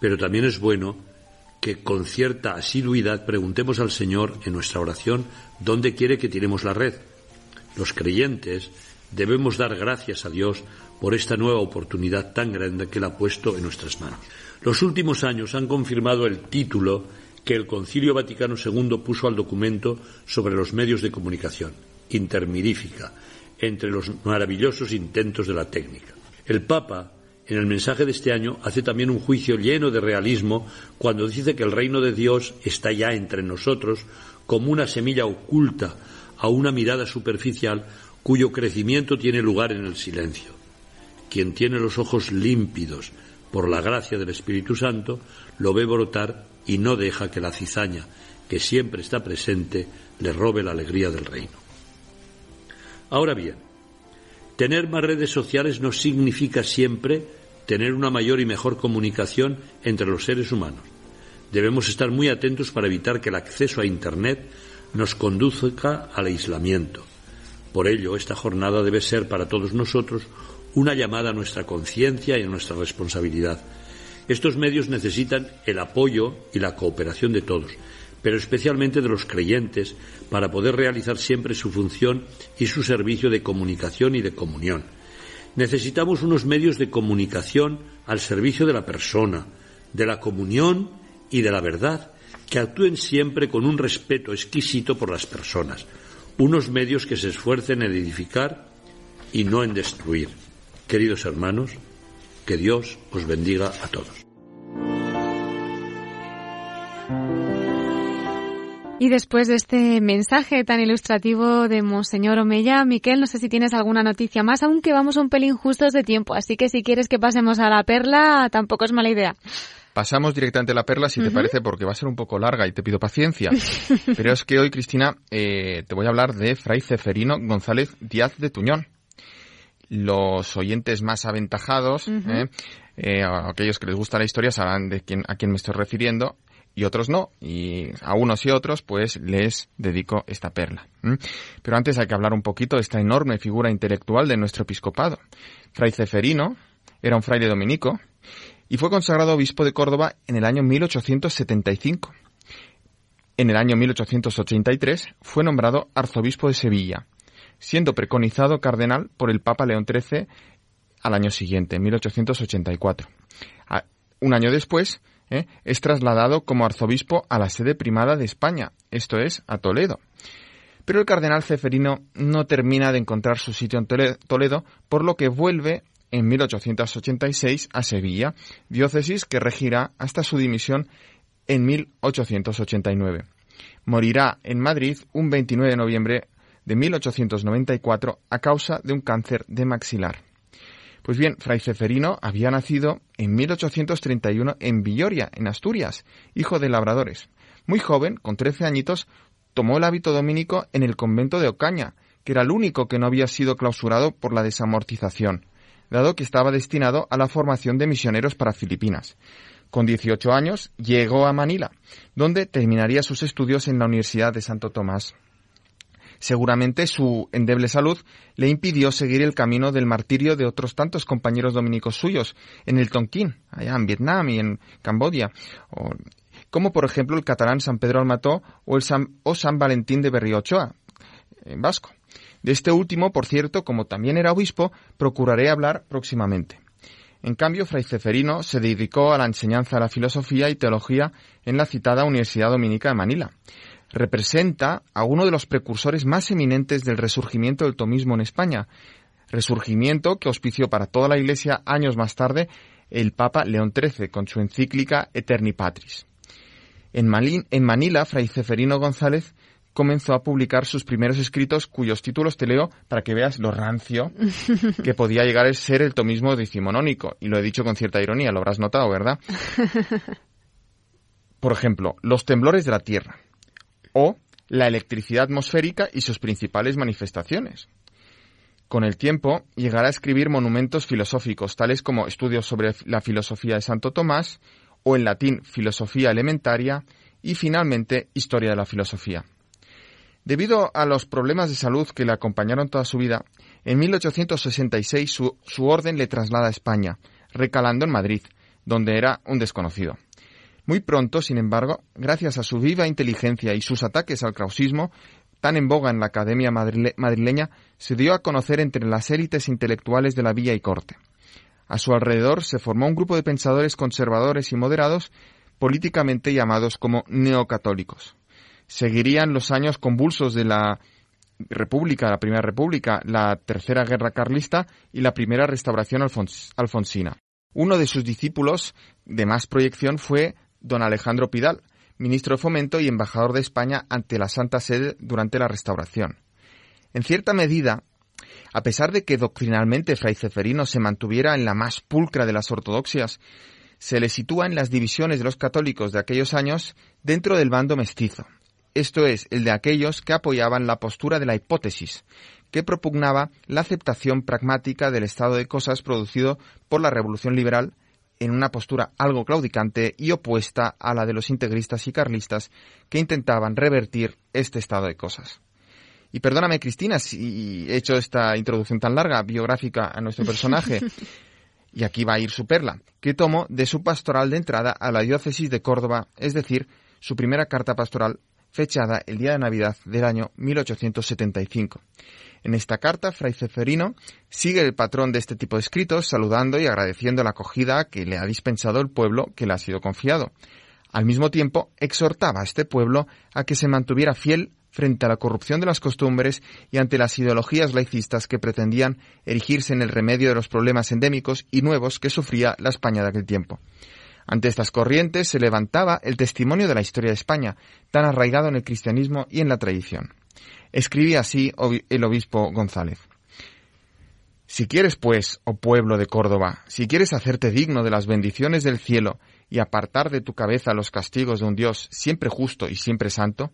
pero también es bueno que con cierta asiduidad preguntemos al Señor en nuestra oración dónde quiere que tiremos la red. Los creyentes debemos dar gracias a Dios por esta nueva oportunidad tan grande que Él ha puesto en nuestras manos. Los últimos años han confirmado el título que el Concilio Vaticano II puso al documento sobre los medios de comunicación, intermirífica, entre los maravillosos intentos de la técnica. El Papa, en el mensaje de este año, hace también un juicio lleno de realismo cuando dice que el reino de Dios está ya entre nosotros como una semilla oculta a una mirada superficial cuyo crecimiento tiene lugar en el silencio. Quien tiene los ojos límpidos, por la gracia del Espíritu Santo, lo ve brotar y no deja que la cizaña, que siempre está presente, le robe la alegría del reino. Ahora bien, tener más redes sociales no significa siempre tener una mayor y mejor comunicación entre los seres humanos. Debemos estar muy atentos para evitar que el acceso a Internet nos conduzca al aislamiento. Por ello, esta jornada debe ser para todos nosotros una llamada a nuestra conciencia y a nuestra responsabilidad. Estos medios necesitan el apoyo y la cooperación de todos, pero especialmente de los creyentes, para poder realizar siempre su función y su servicio de comunicación y de comunión. Necesitamos unos medios de comunicación al servicio de la persona, de la comunión y de la verdad, que actúen siempre con un respeto exquisito por las personas, unos medios que se esfuercen en edificar y no en destruir. Queridos hermanos, que Dios os bendiga a todos. Y después de este mensaje tan ilustrativo de Monseñor Omeya, Miquel, no sé si tienes alguna noticia más, aunque vamos un pelín justos de tiempo, así que si quieres que pasemos a la perla, tampoco es mala idea. Pasamos directamente a la perla, si te parece, porque va a ser un poco larga y te pido paciencia. Pero es que hoy, Cristina, eh, te voy a hablar de Fray Ceferino González Díaz de Tuñón los oyentes más aventajados, ¿eh? Eh, aquellos que les gusta la historia, sabrán de quién, a quién me estoy refiriendo y otros no. Y a unos y otros, pues les dedico esta perla. Pero antes hay que hablar un poquito de esta enorme figura intelectual de nuestro episcopado. Fray Ceferino era un fraile dominico y fue consagrado obispo de Córdoba en el año 1875. En el año 1883 fue nombrado arzobispo de Sevilla siendo preconizado cardenal por el Papa León XIII al año siguiente, en 1884. Un año después, ¿eh? es trasladado como arzobispo a la sede primada de España, esto es, a Toledo. Pero el cardenal Ceferino no termina de encontrar su sitio en Toledo, por lo que vuelve en 1886 a Sevilla, diócesis que regirá hasta su dimisión en 1889. Morirá en Madrid un 29 de noviembre de 1894 a causa de un cáncer de maxilar. Pues bien, Fray Ceferino había nacido en 1831 en Villoria, en Asturias, hijo de labradores. Muy joven, con 13 añitos, tomó el hábito dominico en el convento de Ocaña, que era el único que no había sido clausurado por la desamortización, dado que estaba destinado a la formación de misioneros para Filipinas. Con 18 años llegó a Manila, donde terminaría sus estudios en la Universidad de Santo Tomás. Seguramente su endeble salud le impidió seguir el camino del martirio de otros tantos compañeros dominicos suyos en el Tonquín, allá en Vietnam y en Cambodia, como por ejemplo el catalán San Pedro Almató o, el San, o San Valentín de Berriochoa, en vasco. De este último, por cierto, como también era obispo, procuraré hablar próximamente. En cambio, Fray Ceferino se dedicó a la enseñanza de la filosofía y teología en la citada Universidad Dominica de Manila representa a uno de los precursores más eminentes del resurgimiento del tomismo en España, resurgimiento que auspició para toda la Iglesia años más tarde el Papa León XIII con su encíclica Eterni Patris. En, Manila, Fray Ceferino González comenzó a publicar sus primeros escritos cuyos títulos te leo para que veas lo rancio que podía llegar a ser el tomismo decimonónico. Y lo he dicho con cierta ironía, lo habrás notado, ¿verdad? Por ejemplo, Los temblores de la Tierra, o la electricidad atmosférica y sus principales manifestaciones. Con el tiempo, llegará a escribir monumentos filosóficos, tales como estudios sobre la filosofía de Santo Tomás, o en latín filosofía elementaria, y finalmente historia de la filosofía. Debido a los problemas de salud que le acompañaron toda su vida, en 1866 su, su orden le traslada a España, recalando en Madrid, donde era un desconocido. Muy pronto, sin embargo, gracias a su viva inteligencia y sus ataques al krausismo, tan en boga en la Academia madrileña, se dio a conocer entre las élites intelectuales de la villa y corte. A su alrededor se formó un grupo de pensadores conservadores y moderados, políticamente llamados como neocatólicos. Seguirían los años convulsos de la República, la Primera República, la Tercera Guerra Carlista y la Primera Restauración Alfonsina. Uno de sus discípulos de más proyección fue don Alejandro Pidal, ministro de Fomento y embajador de España ante la Santa Sede durante la Restauración. En cierta medida, a pesar de que doctrinalmente Fray Ceferino se mantuviera en la más pulcra de las ortodoxias, se le sitúa en las divisiones de los católicos de aquellos años dentro del bando mestizo, esto es, el de aquellos que apoyaban la postura de la hipótesis, que propugnaba la aceptación pragmática del estado de cosas producido por la Revolución Liberal en una postura algo claudicante y opuesta a la de los integristas y carlistas que intentaban revertir este estado de cosas. Y perdóname, Cristina, si he hecho esta introducción tan larga, biográfica a nuestro personaje, y aquí va a ir su perla, que tomo de su pastoral de entrada a la diócesis de Córdoba, es decir, su primera carta pastoral fechada el día de Navidad del año 1875. En esta carta, Fray Ceferino sigue el patrón de este tipo de escritos, saludando y agradeciendo la acogida que le ha dispensado el pueblo que le ha sido confiado. Al mismo tiempo, exhortaba a este pueblo a que se mantuviera fiel frente a la corrupción de las costumbres y ante las ideologías laicistas que pretendían erigirse en el remedio de los problemas endémicos y nuevos que sufría la España de aquel tiempo. Ante estas corrientes se levantaba el testimonio de la historia de España, tan arraigado en el cristianismo y en la tradición. Escribía así el obispo González. Si quieres, pues, oh pueblo de Córdoba, si quieres hacerte digno de las bendiciones del cielo y apartar de tu cabeza los castigos de un Dios siempre justo y siempre santo,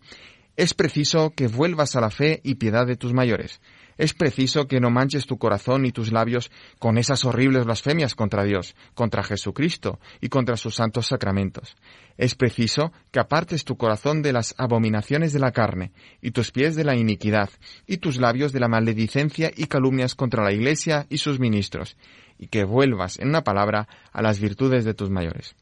es preciso que vuelvas a la fe y piedad de tus mayores, es preciso que no manches tu corazón y tus labios con esas horribles blasfemias contra Dios, contra Jesucristo y contra sus santos sacramentos. Es preciso que apartes tu corazón de las abominaciones de la carne, y tus pies de la iniquidad, y tus labios de la maledicencia y calumnias contra la Iglesia y sus ministros, y que vuelvas, en una palabra, a las virtudes de tus mayores.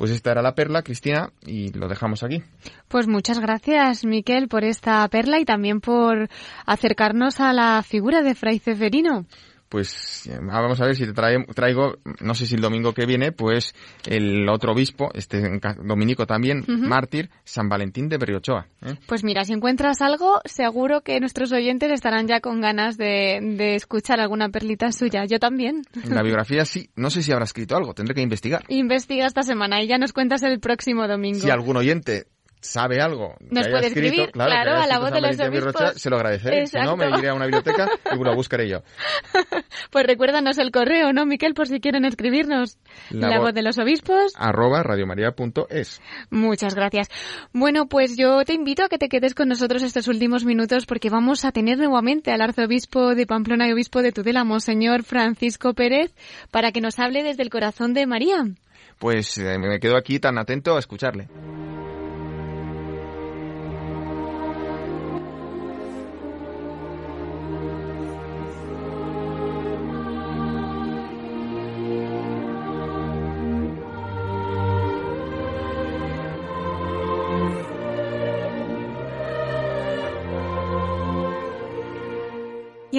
Pues esta era la perla, Cristina, y lo dejamos aquí. Pues muchas gracias, Miquel, por esta perla y también por acercarnos a la figura de Fray Ceferino. Pues eh, vamos a ver si te traigo, no sé si el domingo que viene, pues el otro obispo, este dominico también, mártir, San Valentín de Briochoa. ¿eh? Pues mira, si encuentras algo, seguro que nuestros oyentes estarán ya con ganas de, de escuchar alguna perlita suya. Yo también. En la biografía sí, no sé si habrá escrito algo, tendré que investigar. Investiga esta semana y ya nos cuentas el próximo domingo. Si algún oyente sabe algo Nos puede escribir, claro, a la voz de los obispos. se lo agradeceré. Si no, me iré a una biblioteca y lo buscaré yo. pues recuérdanos el correo, ¿no, Miquel? Por si quieren escribirnos. La, voz de los obispos. Arroba radiomaria.es. Muchas gracias. Bueno, pues yo te invito a que te quedes con nosotros estos últimos minutos porque vamos a tener nuevamente al arzobispo de Pamplona y obispo de Tudela, Monseñor Francisco Pérez, para que nos hable desde el corazón de María. Pues eh, me quedo aquí tan atento a escucharle.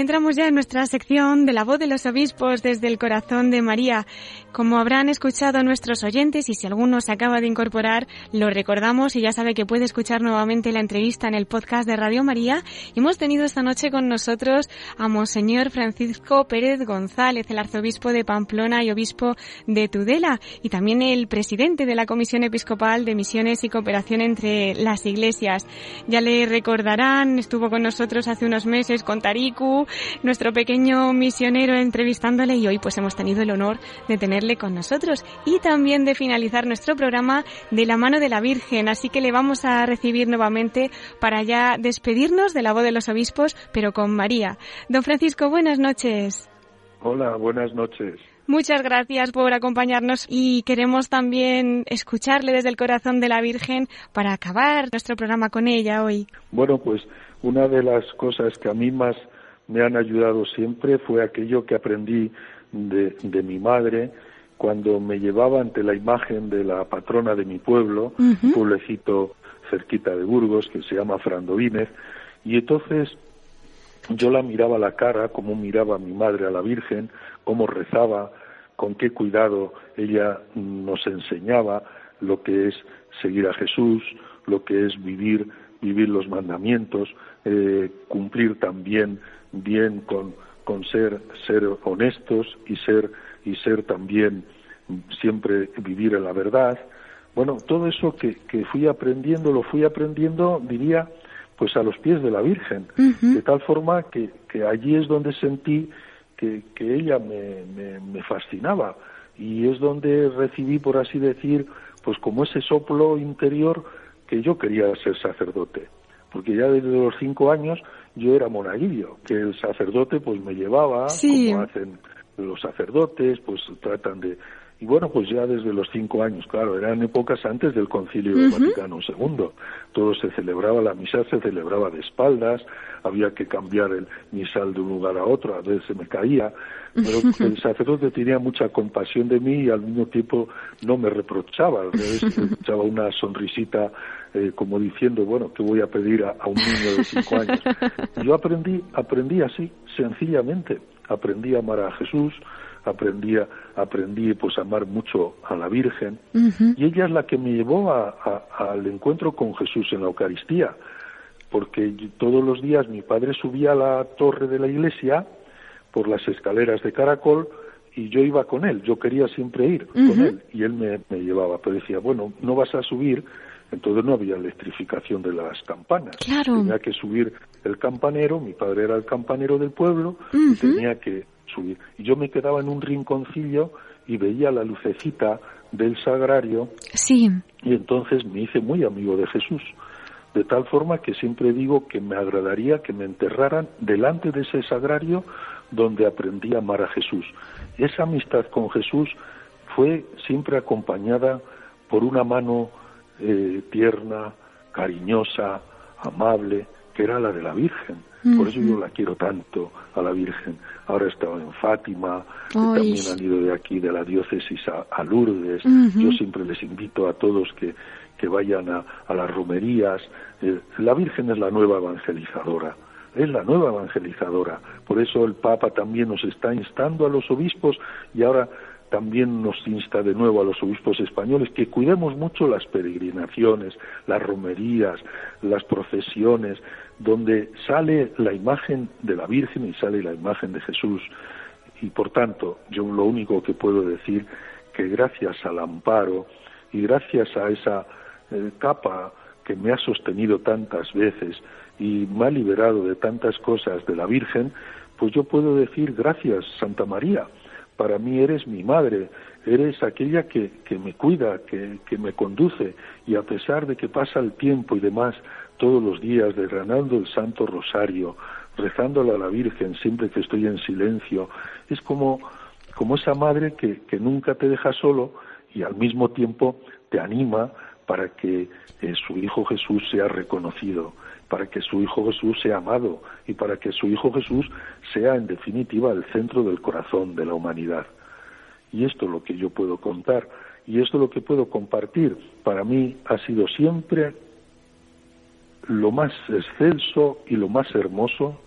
Entramos ya en nuestra sección de la voz de los obispos desde el corazón de María. Como habrán escuchado nuestros oyentes y si alguno se acaba de incorporar, lo recordamos y ya sabe que puede escuchar nuevamente la entrevista en el podcast de Radio María. Hemos tenido esta noche con nosotros a Monseñor Francisco Pérez González, el arzobispo de Pamplona y obispo de Tudela y también el presidente de la Comisión Episcopal de Misiones y Cooperación entre las Iglesias. Ya le recordarán, estuvo con nosotros hace unos meses con Tariku, nuestro pequeño misionero entrevistándole y hoy pues hemos tenido el honor de tenerle con nosotros y también de finalizar nuestro programa de la mano de la Virgen. Así que le vamos a recibir nuevamente para ya despedirnos de la voz de los obispos, pero con María. Don Francisco, buenas noches. Hola, buenas noches. Muchas gracias por acompañarnos y queremos también escucharle desde el corazón de la Virgen para acabar nuestro programa con ella hoy. Bueno, pues una de las cosas que a mí más me han ayudado siempre fue aquello que aprendí de, de mi madre cuando me llevaba ante la imagen de la patrona de mi pueblo, un pueblecito cerquita de Burgos que se llama Frandovínez, y entonces yo la miraba a la cara como miraba a mi madre a la Virgen, cómo rezaba, con qué cuidado ella nos enseñaba lo que es seguir a Jesús, lo que es vivir, vivir los mandamientos, eh, cumplir también bien con, con ser, ser honestos y ser, y ser también siempre vivir en la verdad. Bueno, todo eso que, que fui aprendiendo, lo fui aprendiendo, diría, pues a los pies de la Virgen, de tal forma que, que, allí es donde sentí que, que ella me, me, me, fascinaba. Y es donde recibí, por así decir, pues como ese soplo interior que yo quería ser sacerdote, porque ya desde los cinco años yo era monaguillo, que el sacerdote pues me llevaba, como hacen los sacerdotes, pues tratan de... Y bueno, pues ya desde los cinco años, claro, eran épocas antes del Concilio Vaticano II. Todo se celebraba, la misa se celebraba de espaldas, había que cambiar el misal de un lugar a otro, a veces se me caía, pero el sacerdote tenía mucha compasión de mí y al mismo tiempo no me reprochaba, al revés, me echaba una sonrisita eh, como diciendo, bueno, ¿qué voy a pedir a, un niño de cinco años? Yo aprendí, aprendí así, sencillamente, aprendí a amar a Jesús, aprendí, a, aprendí pues a amar mucho a la Virgen, y ella es la que me llevó al encuentro con Jesús en la Eucaristía, porque todos los días mi padre subía a la torre de la iglesia por las escaleras de caracol, y yo iba con él, yo quería siempre ir con él, y él me, me llevaba, pero decía, bueno, no vas a subir entonces no había electrificación de las campanas. Tenía que subir el campanero, mi padre era el campanero del pueblo, y tenía que subir. Y yo me quedaba en un rinconcillo y veía la lucecita del sagrario. Sí. Y entonces me hice muy amigo de Jesús. De tal forma que siempre digo que me agradaría que me enterraran delante de ese sagrario donde aprendí a amar a Jesús. Esa amistad con Jesús fue siempre acompañada por una mano eh, tierna, cariñosa, amable, que era la de la Virgen. Por eso yo la quiero tanto a la Virgen. Ahora he estado en Fátima, también han ido de aquí, de la diócesis a, Lourdes. Yo siempre les invito a todos que, que vayan a, las romerías. Eh, la Virgen es la nueva evangelizadora. es la nueva evangelizadora. Por eso el Papa también nos está instando a los obispos y ahora también nos insta de nuevo a los obispos españoles que cuidemos mucho las peregrinaciones, las romerías, las procesiones, donde sale la imagen de la Virgen y sale la imagen de Jesús. Y por tanto, yo lo único que puedo decir que gracias al amparo y gracias a esa eh, capa que me ha sostenido tantas veces y me ha liberado de tantas cosas de la Virgen, pues yo puedo decir gracias Santa María, para mí eres mi madre, eres aquella que, que me cuida, que, que, me conduce, y a pesar de que pasa el tiempo y demás, todos los días derramando el Santo Rosario, rezándole a la Virgen siempre que estoy en silencio, es como, como esa madre que, que nunca te deja solo y al mismo tiempo te anima para que eh, su Hijo Jesús sea reconocido para que su Hijo Jesús sea amado y para que su Hijo Jesús sea en definitiva el centro del corazón de la humanidad. Y esto es lo que yo puedo contar y esto es lo que puedo compartir. Para mí ha sido siempre lo más excelso y lo más hermoso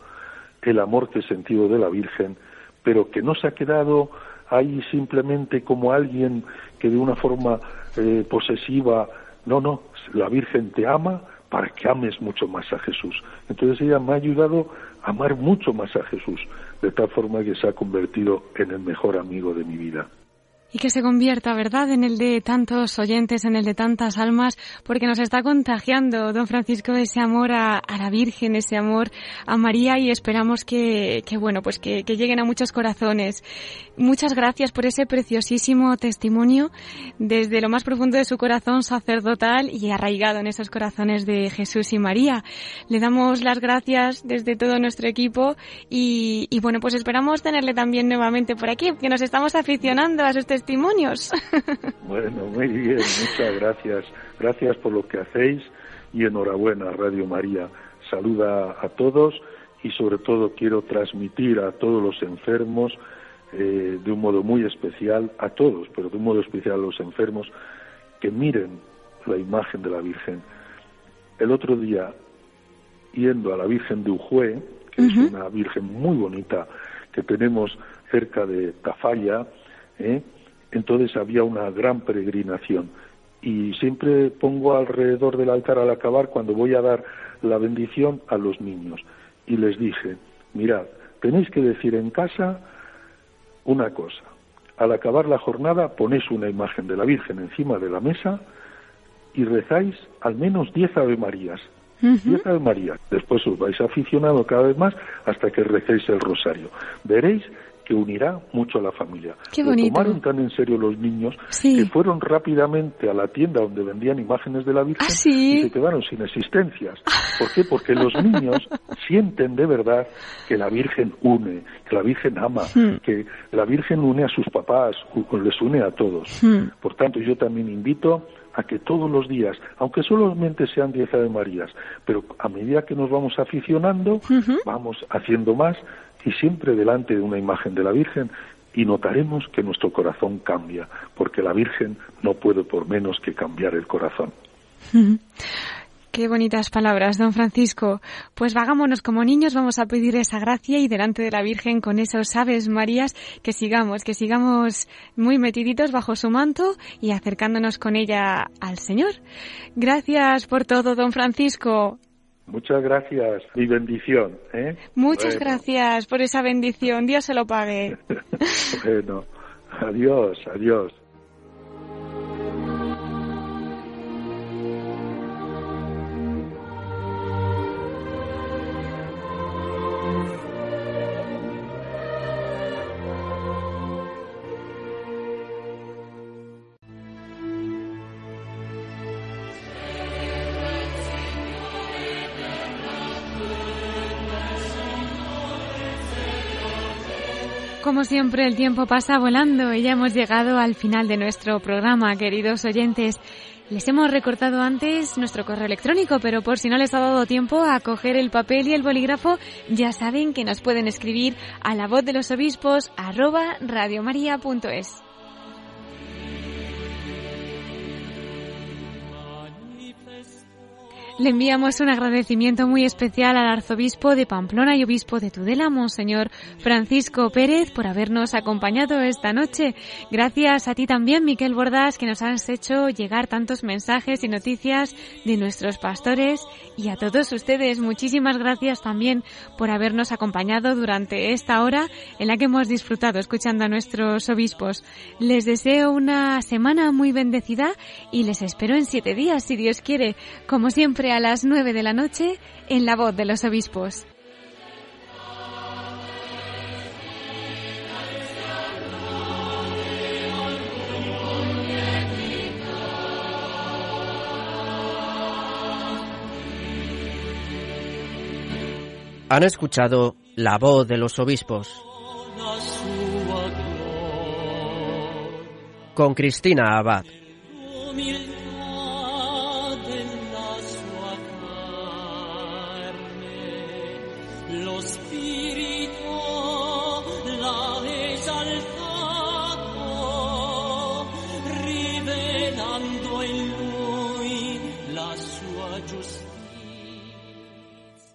el amor que he sentido de la Virgen, pero que no se ha quedado ahí simplemente como alguien que de una forma eh, posesiva, no, no, la Virgen te ama, para que ames mucho más a Jesús. Entonces ella me ha ayudado a amar mucho más a Jesús, de tal forma que se ha convertido en el mejor amigo de mi vida y que se convierta, ¿verdad?, en el de tantos oyentes, en el de tantas almas, porque nos está contagiando, don Francisco, ese amor a, la Virgen, ese amor a María y esperamos que, que bueno, pues que, que, lleguen a muchos corazones. Muchas gracias por ese preciosísimo testimonio desde lo más profundo de su corazón sacerdotal y arraigado en esos corazones de Jesús y María. Le damos las gracias desde todo nuestro equipo y, bueno, pues esperamos tenerle también nuevamente por aquí, que nos estamos aficionando a sus testimonios. Bueno, muy bien, muchas gracias. Gracias por lo que hacéis y enhorabuena, Radio María. Saluda a todos y sobre todo quiero transmitir a todos los enfermos eh, de un modo muy especial, a todos, pero de un modo especial a los enfermos, que miren la imagen de la Virgen. El otro día, yendo a la Virgen de Ujue, que es una Virgen muy bonita que tenemos cerca de Tafalla, ¿eh? entonces había una gran peregrinación. Y siempre pongo alrededor del altar al acabar cuando voy a dar la bendición a los niños. Y les dije, mirad, tenéis que decir en casa una cosa. Al acabar la jornada ponéis una imagen de la Virgen encima de la mesa y rezáis al menos diez Ave Marías. Diez Ave Marías. Después os vais aficionando cada vez más hasta que recéis el rosario. Veréis que unirá mucho a la familia. Qué bonito. tomaron tan en serio los niños que fueron rápidamente a la tienda donde vendían imágenes de la Virgen ¿Ah, y se quedaron sin existencias. ¿Por qué? Porque los niños sienten de verdad que la Virgen une, que la Virgen ama, hmm. que la Virgen une a sus papás, les une a todos. Hmm. Por tanto, yo también invito a que todos los días, aunque solamente sean diez Ave Marías, pero a medida que nos vamos aficionando, vamos haciendo más y siempre delante de una imagen de la Virgen y notaremos que nuestro corazón cambia, porque la Virgen no puede por menos que cambiar el corazón. Qué bonitas palabras, don Francisco. Pues vagámonos como niños, vamos a pedir esa gracia y delante de la Virgen con esos aves Marías que sigamos, que sigamos muy metiditos bajo su manto y acercándonos con ella al Señor. Gracias por todo, don Francisco. Muchas gracias y bendición. ¿eh? Muchas gracias por esa bendición. Dios se lo pague. bueno, adiós, adiós. Como siempre, el tiempo pasa volando y ya hemos llegado al final de nuestro programa, queridos oyentes. Les hemos recortado antes nuestro correo electrónico, pero por si no les ha dado tiempo a coger el papel y el bolígrafo, ya saben que nos pueden escribir a la voz de los obispos arroba radiomaria.es. Le enviamos un agradecimiento muy especial al arzobispo de Pamplona y obispo de Tudela, Monseñor Francisco Pérez, por habernos acompañado esta noche. Gracias a ti también, Miquel Bordas, que nos has hecho llegar tantos mensajes y noticias de nuestros pastores y a todos ustedes. Muchísimas gracias también por habernos acompañado durante esta hora en la que hemos disfrutado escuchando a nuestros obispos. Les deseo una semana muy bendecida y les espero en siete días, si Dios quiere, como siempre a las 9 de la noche en La Voz de los Obispos. Han escuchado La Voz de los Obispos con Cristina Abad.